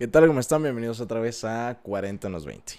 ¿Qué tal? ¿Cómo están? Bienvenidos otra vez a 40 nos 20.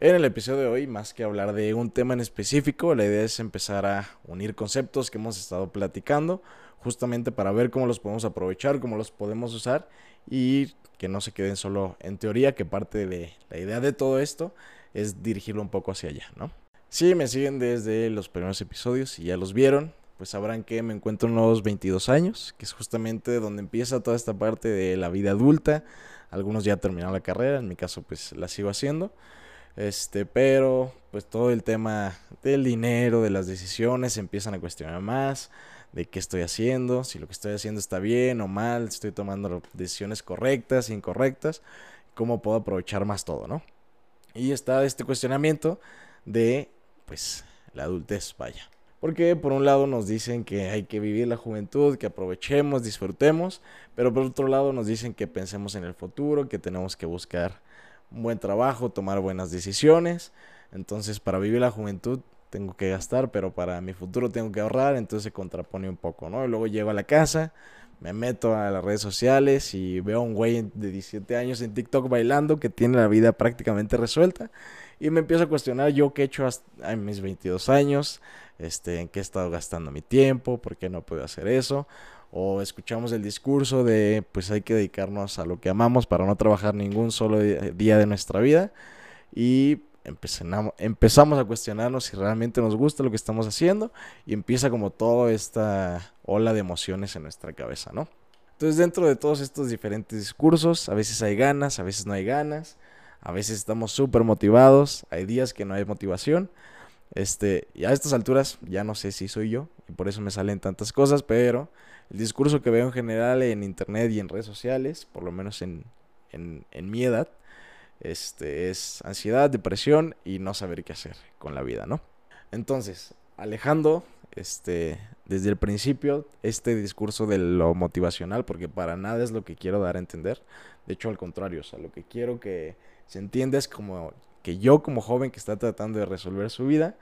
En el episodio de hoy, más que hablar de un tema en específico, la idea es empezar a unir conceptos que hemos estado platicando, justamente para ver cómo los podemos aprovechar, cómo los podemos usar y que no se queden solo en teoría, que parte de la idea de todo esto es dirigirlo un poco hacia allá, ¿no? Si me siguen desde los primeros episodios y ya los vieron, pues sabrán que me encuentro en los 22 años, que es justamente donde empieza toda esta parte de la vida adulta. Algunos ya terminaron la carrera, en mi caso pues la sigo haciendo. Este, pero pues todo el tema del dinero, de las decisiones, empiezan a cuestionar más de qué estoy haciendo, si lo que estoy haciendo está bien o mal, si estoy tomando decisiones correctas, incorrectas, cómo puedo aprovechar más todo, ¿no? Y está este cuestionamiento de pues la adultez, vaya. Porque por un lado nos dicen que hay que vivir la juventud, que aprovechemos, disfrutemos, pero por otro lado nos dicen que pensemos en el futuro, que tenemos que buscar un buen trabajo, tomar buenas decisiones. Entonces para vivir la juventud tengo que gastar, pero para mi futuro tengo que ahorrar, entonces se contrapone un poco, ¿no? Y luego llego a la casa, me meto a las redes sociales y veo a un güey de 17 años en TikTok bailando que tiene la vida prácticamente resuelta. Y me empiezo a cuestionar yo qué he hecho en mis 22 años, este, en qué he estado gastando mi tiempo, por qué no puedo hacer eso. O escuchamos el discurso de pues hay que dedicarnos a lo que amamos para no trabajar ningún solo día de nuestra vida. Y empezamos, a cuestionarnos si realmente nos gusta lo que estamos haciendo. Y empieza como toda esta ola de emociones en nuestra cabeza, ¿no? Entonces dentro de todos estos diferentes discursos, a veces hay ganas, a veces no hay ganas. A veces estamos súper motivados, hay días que no hay motivación. Este, y a estas alturas ya no sé si soy yo y por eso me salen tantas cosas, pero el discurso que veo en general en internet y en redes sociales, por lo menos en, en, en mi edad, este, es ansiedad, depresión y no saber qué hacer con la vida, ¿no? Entonces, alejando este, desde el principio este discurso de lo motivacional, porque para nada es lo que quiero dar a entender. De hecho, al contrario, o sea, lo que quiero que se entienda es como que yo como joven que está tratando de resolver su vida,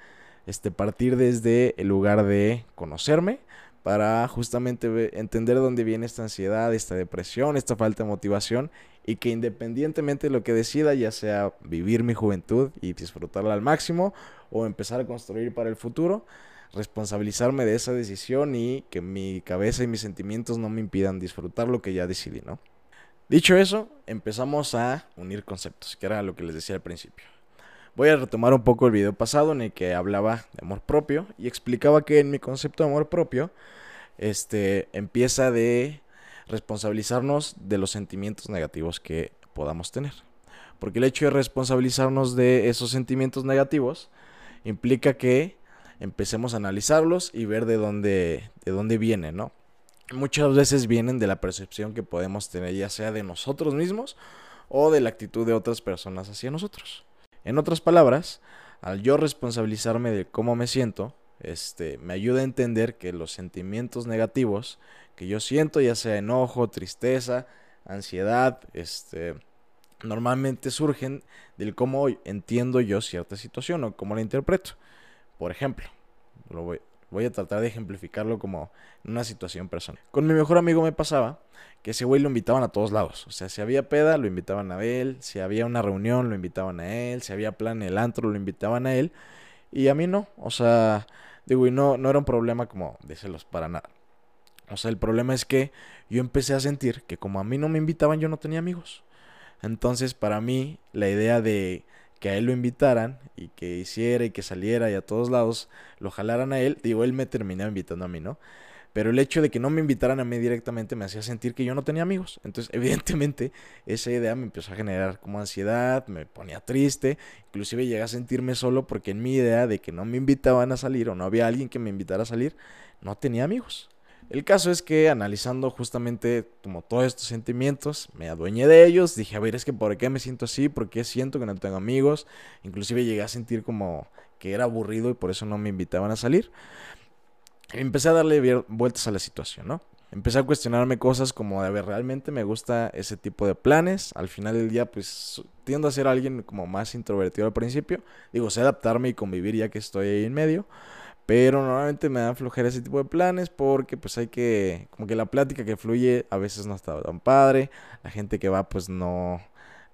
este, partir desde el lugar de conocerme para justamente entender dónde viene esta ansiedad, esta depresión, esta falta de motivación y que independientemente de lo que decida, ya sea vivir mi juventud y disfrutarla al máximo o empezar a construir para el futuro, responsabilizarme de esa decisión y que mi cabeza y mis sentimientos no me impidan disfrutar lo que ya decidí, ¿no? Dicho eso, empezamos a unir conceptos, que era lo que les decía al principio. Voy a retomar un poco el video pasado en el que hablaba de amor propio y explicaba que en mi concepto de amor propio este empieza de responsabilizarnos de los sentimientos negativos que podamos tener. Porque el hecho de responsabilizarnos de esos sentimientos negativos implica que empecemos a analizarlos y ver de dónde de dónde vienen, ¿no? muchas veces vienen de la percepción que podemos tener ya sea de nosotros mismos o de la actitud de otras personas hacia nosotros. En otras palabras, al yo responsabilizarme de cómo me siento, este, me ayuda a entender que los sentimientos negativos que yo siento, ya sea enojo, tristeza, ansiedad, este, normalmente surgen del cómo entiendo yo cierta situación o cómo la interpreto. Por ejemplo, lo voy, Voy a tratar de ejemplificarlo como una situación personal. Con mi mejor amigo me pasaba que ese güey lo invitaban a todos lados. O sea, si había peda, lo invitaban a él. Si había una reunión, lo invitaban a él. Si había plan en el antro, lo invitaban a él. Y a mí no. O sea, digo, y no, no era un problema como de celos para nada. O sea, el problema es que yo empecé a sentir que como a mí no me invitaban, yo no tenía amigos. Entonces, para mí, la idea de que a él lo invitaran y que hiciera y que saliera y a todos lados lo jalaran a él, digo, él me terminaba invitando a mí, ¿no? Pero el hecho de que no me invitaran a mí directamente me hacía sentir que yo no tenía amigos. Entonces, evidentemente, esa idea me empezó a generar como ansiedad, me ponía triste, inclusive llegué a sentirme solo porque en mi idea de que no me invitaban a salir o no había alguien que me invitara a salir, no tenía amigos. El caso es que analizando justamente como todos estos sentimientos, me adueñé de ellos, dije, a ver, es que por qué me siento así, por qué siento que no tengo amigos, inclusive llegué a sentir como que era aburrido y por eso no me invitaban a salir. empecé a darle vueltas a la situación, ¿no? Empecé a cuestionarme cosas como, a ver, ¿realmente me gusta ese tipo de planes? Al final del día, pues, tiendo a ser alguien como más introvertido al principio. Digo, sé adaptarme y convivir ya que estoy ahí en medio. Pero normalmente me da flojera ese tipo de planes porque pues hay que, como que la plática que fluye a veces no está tan padre, la gente que va pues no,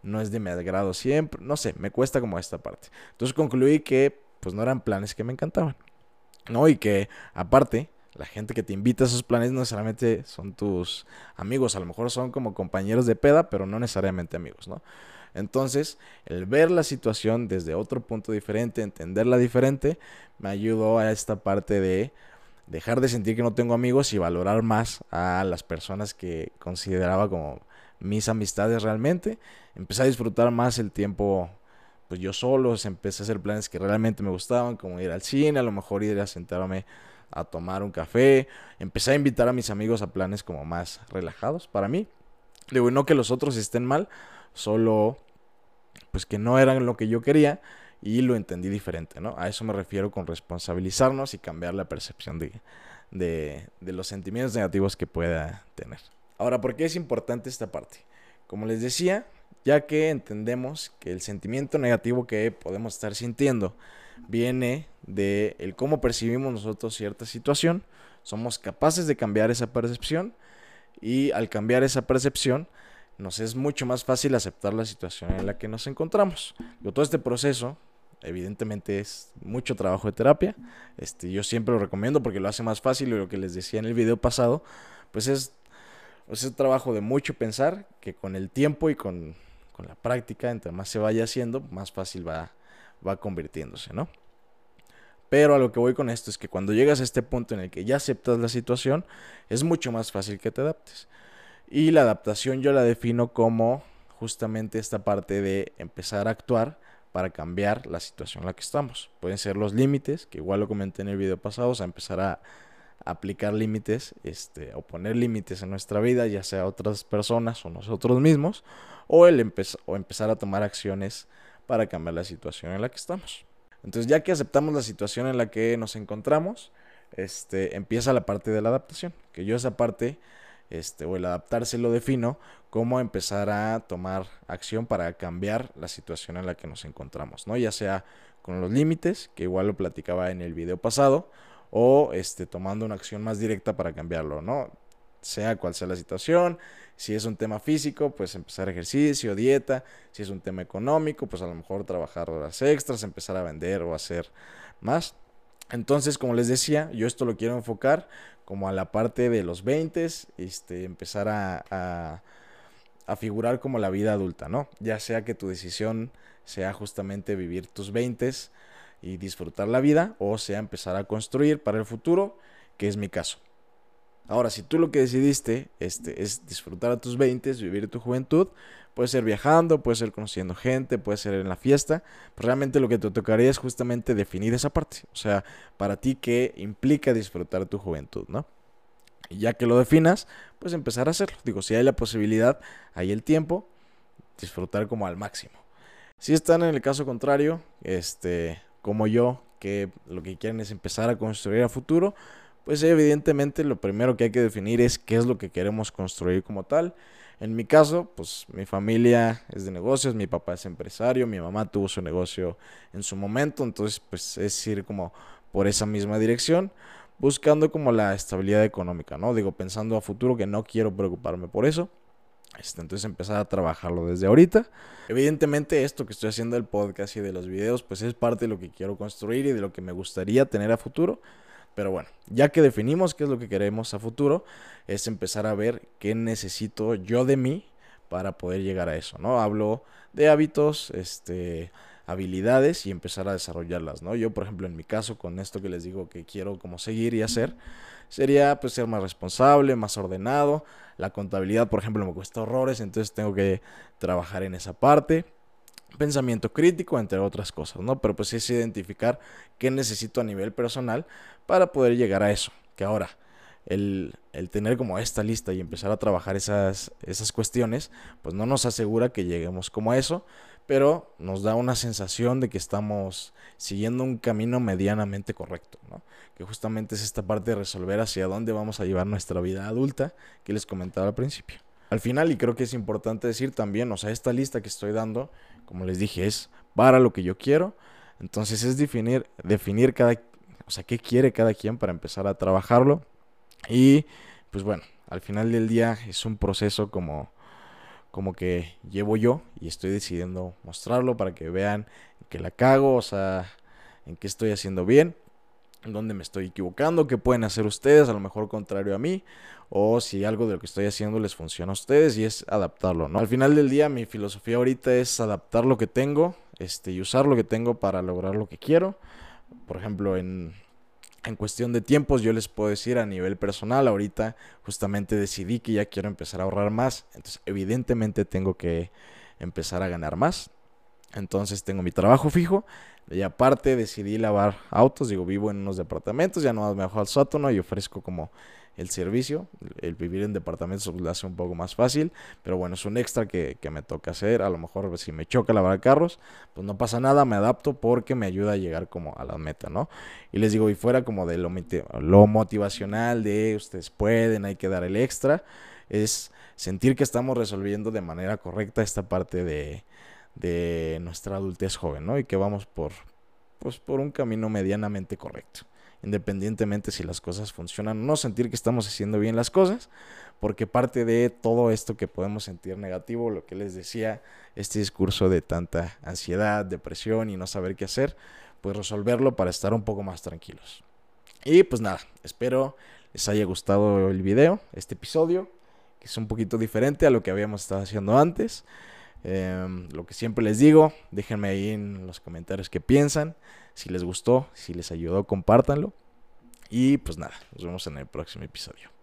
no es de mi agrado siempre, no sé, me cuesta como esta parte. Entonces concluí que pues no eran planes que me encantaban, ¿no? Y que aparte la gente que te invita a esos planes no necesariamente son tus amigos, a lo mejor son como compañeros de peda, pero no necesariamente amigos, ¿no? Entonces, el ver la situación desde otro punto diferente, entenderla diferente, me ayudó a esta parte de dejar de sentir que no tengo amigos y valorar más a las personas que consideraba como mis amistades realmente. Empecé a disfrutar más el tiempo pues yo solo, empecé a hacer planes que realmente me gustaban, como ir al cine, a lo mejor ir a sentarme a tomar un café. Empecé a invitar a mis amigos a planes como más relajados para mí. Digo, no que los otros estén mal, solo pues que no eran lo que yo quería y lo entendí diferente, ¿no? A eso me refiero con responsabilizarnos y cambiar la percepción de, de, de los sentimientos negativos que pueda tener. Ahora, ¿por qué es importante esta parte? Como les decía, ya que entendemos que el sentimiento negativo que podemos estar sintiendo viene de el cómo percibimos nosotros cierta situación, somos capaces de cambiar esa percepción y al cambiar esa percepción nos es mucho más fácil aceptar la situación en la que nos encontramos. todo este proceso, evidentemente, es mucho trabajo de terapia. Este, yo siempre lo recomiendo porque lo hace más fácil y lo que les decía en el video pasado, pues es, es un trabajo de mucho pensar que con el tiempo y con, con la práctica, entre más se vaya haciendo, más fácil va, va convirtiéndose, ¿no? Pero a lo que voy con esto es que cuando llegas a este punto en el que ya aceptas la situación, es mucho más fácil que te adaptes. Y la adaptación yo la defino como justamente esta parte de empezar a actuar para cambiar la situación en la que estamos. Pueden ser los límites, que igual lo comenté en el video pasado, o sea, empezar a aplicar límites, este, o poner límites en nuestra vida, ya sea otras personas o nosotros mismos, o, el o empezar a tomar acciones para cambiar la situación en la que estamos. Entonces, ya que aceptamos la situación en la que nos encontramos, este, empieza la parte de la adaptación, que yo esa parte este, o el adaptarse lo defino como empezar a tomar acción para cambiar la situación en la que nos encontramos, ¿no? Ya sea con los límites, que igual lo platicaba en el video pasado, o este, tomando una acción más directa para cambiarlo, ¿no? Sea cual sea la situación, si es un tema físico, pues empezar ejercicio, dieta, si es un tema económico, pues a lo mejor trabajar horas extras, empezar a vender o hacer más. Entonces, como les decía, yo esto lo quiero enfocar como a la parte de los 20, este, empezar a, a, figurar como la vida adulta, ¿no? Ya sea que tu decisión sea justamente vivir tus 20 y disfrutar la vida, o sea empezar a construir para el futuro, que es mi caso. Ahora, si tú lo que decidiste este, es disfrutar a tus 20, vivir tu juventud, puede ser viajando, puede ser conociendo gente, puede ser en la fiesta, pero realmente lo que te tocaría es justamente definir esa parte. O sea, para ti, ¿qué implica disfrutar tu juventud, no? Y ya que lo definas, pues empezar a hacerlo. Digo, si hay la posibilidad, hay el tiempo, disfrutar como al máximo. Si están en el caso contrario, este, como yo, que lo que quieren es empezar a construir a futuro, pues evidentemente lo primero que hay que definir es qué es lo que queremos construir como tal. En mi caso, pues mi familia es de negocios, mi papá es empresario, mi mamá tuvo su negocio en su momento, entonces pues es ir como por esa misma dirección, buscando como la estabilidad económica, ¿no? Digo, pensando a futuro que no quiero preocuparme por eso. Este, entonces empezar a trabajarlo desde ahorita. Evidentemente esto que estoy haciendo del podcast y de los videos, pues es parte de lo que quiero construir y de lo que me gustaría tener a futuro. Pero bueno, ya que definimos qué es lo que queremos a futuro, es empezar a ver qué necesito yo de mí para poder llegar a eso, ¿no? Hablo de hábitos, este, habilidades y empezar a desarrollarlas, ¿no? Yo, por ejemplo, en mi caso, con esto que les digo que quiero como seguir y hacer, sería pues ser más responsable, más ordenado. La contabilidad, por ejemplo, me cuesta horrores, entonces tengo que trabajar en esa parte pensamiento crítico, entre otras cosas, ¿no? Pero pues es identificar qué necesito a nivel personal para poder llegar a eso. Que ahora, el, el, tener como esta lista y empezar a trabajar esas, esas cuestiones, pues no nos asegura que lleguemos como a eso, pero nos da una sensación de que estamos siguiendo un camino medianamente correcto, ¿no? Que justamente es esta parte de resolver hacia dónde vamos a llevar nuestra vida adulta que les comentaba al principio. Al final, y creo que es importante decir también, o sea, esta lista que estoy dando, como les dije, es para lo que yo quiero. Entonces es definir, definir cada, O sea, qué quiere cada quien para empezar a trabajarlo. Y pues bueno, al final del día es un proceso como como que llevo yo y estoy decidiendo mostrarlo para que vean que la cago, o sea, en qué estoy haciendo bien, en dónde me estoy equivocando, qué pueden hacer ustedes, a lo mejor contrario a mí, o si algo de lo que estoy haciendo les funciona a ustedes y es adaptarlo, ¿no? Al final del día mi filosofía ahorita es adaptar lo que tengo, este, y usar lo que tengo para lograr lo que quiero. Por ejemplo, en en cuestión de tiempos, yo les puedo decir a nivel personal, ahorita justamente decidí que ya quiero empezar a ahorrar más. Entonces, evidentemente tengo que empezar a ganar más. Entonces, tengo mi trabajo fijo. Y aparte decidí lavar autos. Digo, vivo en unos departamentos, ya no me bajo al sótano y ofrezco como el servicio. El vivir en departamentos lo hace un poco más fácil, pero bueno, es un extra que, me toca hacer. A lo mejor si me choca lavar carros, pues no pasa nada, me adapto porque me ayuda a llegar como a la meta, ¿no? Y les digo, y fuera como de lo, lo motivacional de ustedes pueden, hay que dar el extra, es sentir que estamos resolviendo de manera correcta esta parte de, de nuestra adultez joven, ¿no? Y que vamos por, pues, por un camino medianamente correcto independientemente si las cosas funcionan o no, sentir que estamos haciendo bien las cosas, porque parte de todo esto que podemos sentir negativo, lo que les decía, este discurso de tanta ansiedad, depresión y no saber qué hacer, pues resolverlo para estar un poco más tranquilos. Y pues nada, espero les haya gustado el video, este episodio, que es un poquito diferente a lo que habíamos estado haciendo antes. Em, lo que siempre les digo, déjenme ahí en los comentarios qué piensan. Si les gustó, si les ayudó, compártanlo. Y pues nada, nos vemos en el próximo episodio.